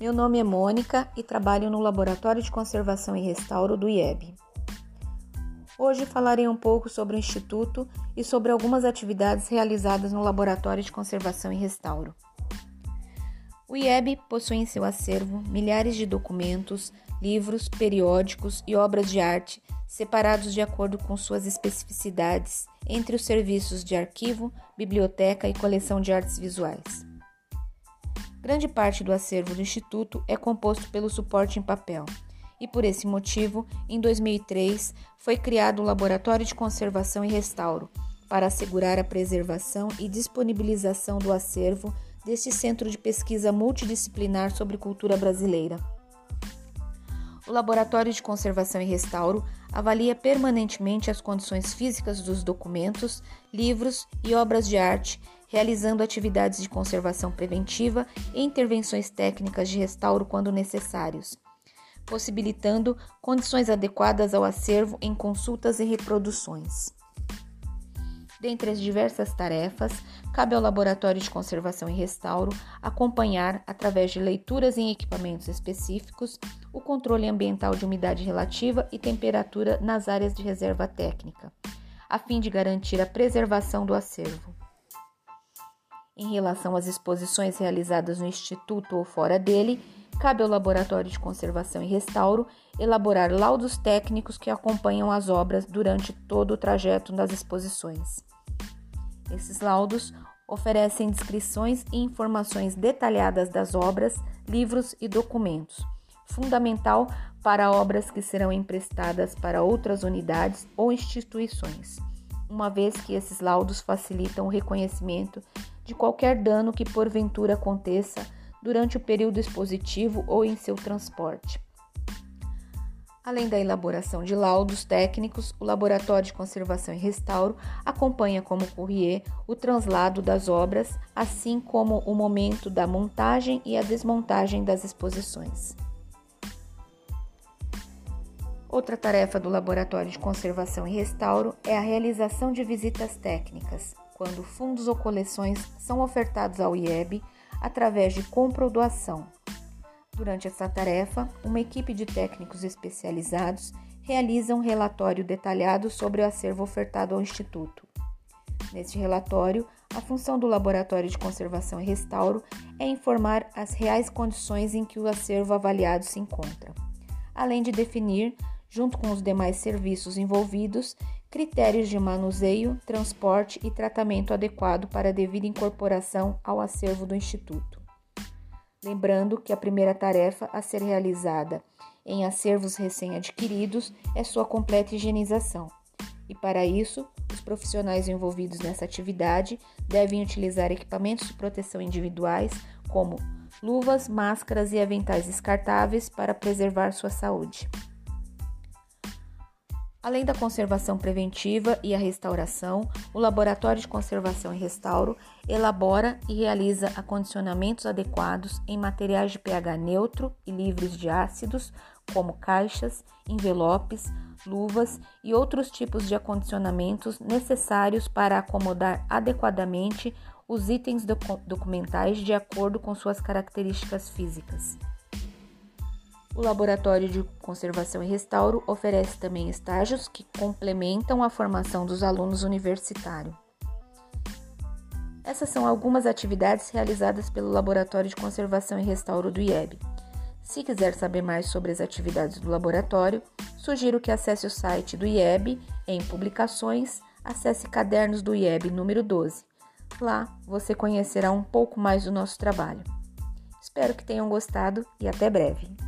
meu nome é Mônica e trabalho no Laboratório de Conservação e Restauro do IEB. Hoje falarei um pouco sobre o Instituto e sobre algumas atividades realizadas no Laboratório de Conservação e Restauro. O IEB possui em seu acervo milhares de documentos, livros, periódicos e obras de arte separados de acordo com suas especificidades entre os serviços de arquivo, biblioteca e coleção de artes visuais. Grande parte do acervo do Instituto é composto pelo suporte em papel, e por esse motivo, em 2003, foi criado o Laboratório de Conservação e Restauro para assegurar a preservação e disponibilização do acervo deste centro de pesquisa multidisciplinar sobre cultura brasileira. O Laboratório de Conservação e Restauro avalia permanentemente as condições físicas dos documentos, livros e obras de arte realizando atividades de conservação preventiva e intervenções técnicas de restauro quando necessários, possibilitando condições adequadas ao acervo em consultas e reproduções. Dentre as diversas tarefas, cabe ao Laboratório de Conservação e Restauro acompanhar, através de leituras em equipamentos específicos, o controle ambiental de umidade relativa e temperatura nas áreas de reserva técnica, a fim de garantir a preservação do acervo. Em relação às exposições realizadas no Instituto ou fora dele, cabe ao Laboratório de Conservação e Restauro elaborar laudos técnicos que acompanham as obras durante todo o trajeto das exposições. Esses laudos oferecem descrições e informações detalhadas das obras, livros e documentos, fundamental para obras que serão emprestadas para outras unidades ou instituições, uma vez que esses laudos facilitam o reconhecimento de qualquer dano que porventura aconteça durante o período expositivo ou em seu transporte. Além da elaboração de laudos técnicos, o Laboratório de Conservação e Restauro acompanha como courrier o translado das obras, assim como o momento da montagem e a desmontagem das exposições. Outra tarefa do Laboratório de Conservação e Restauro é a realização de visitas técnicas, quando fundos ou coleções são ofertados ao IEB através de compra ou doação. Durante essa tarefa, uma equipe de técnicos especializados realiza um relatório detalhado sobre o acervo ofertado ao Instituto. Neste relatório, a função do Laboratório de Conservação e Restauro é informar as reais condições em que o acervo avaliado se encontra, além de definir, junto com os demais serviços envolvidos, critérios de manuseio, transporte e tratamento adequado para a devida incorporação ao acervo do Instituto. Lembrando que a primeira tarefa a ser realizada em acervos recém-adquiridos é sua completa higienização. E para isso, os profissionais envolvidos nessa atividade devem utilizar equipamentos de proteção individuais, como luvas, máscaras e aventais descartáveis para preservar sua saúde. Além da conservação preventiva e a restauração, o Laboratório de Conservação e Restauro elabora e realiza acondicionamentos adequados em materiais de pH neutro e livres de ácidos, como caixas, envelopes, luvas e outros tipos de acondicionamentos necessários para acomodar adequadamente os itens documentais de acordo com suas características físicas. O Laboratório de Conservação e Restauro oferece também estágios que complementam a formação dos alunos universitários. Essas são algumas atividades realizadas pelo Laboratório de Conservação e Restauro do IEB. Se quiser saber mais sobre as atividades do laboratório, sugiro que acesse o site do IEB em Publicações, acesse Cadernos do IEB número 12. Lá você conhecerá um pouco mais do nosso trabalho. Espero que tenham gostado e até breve.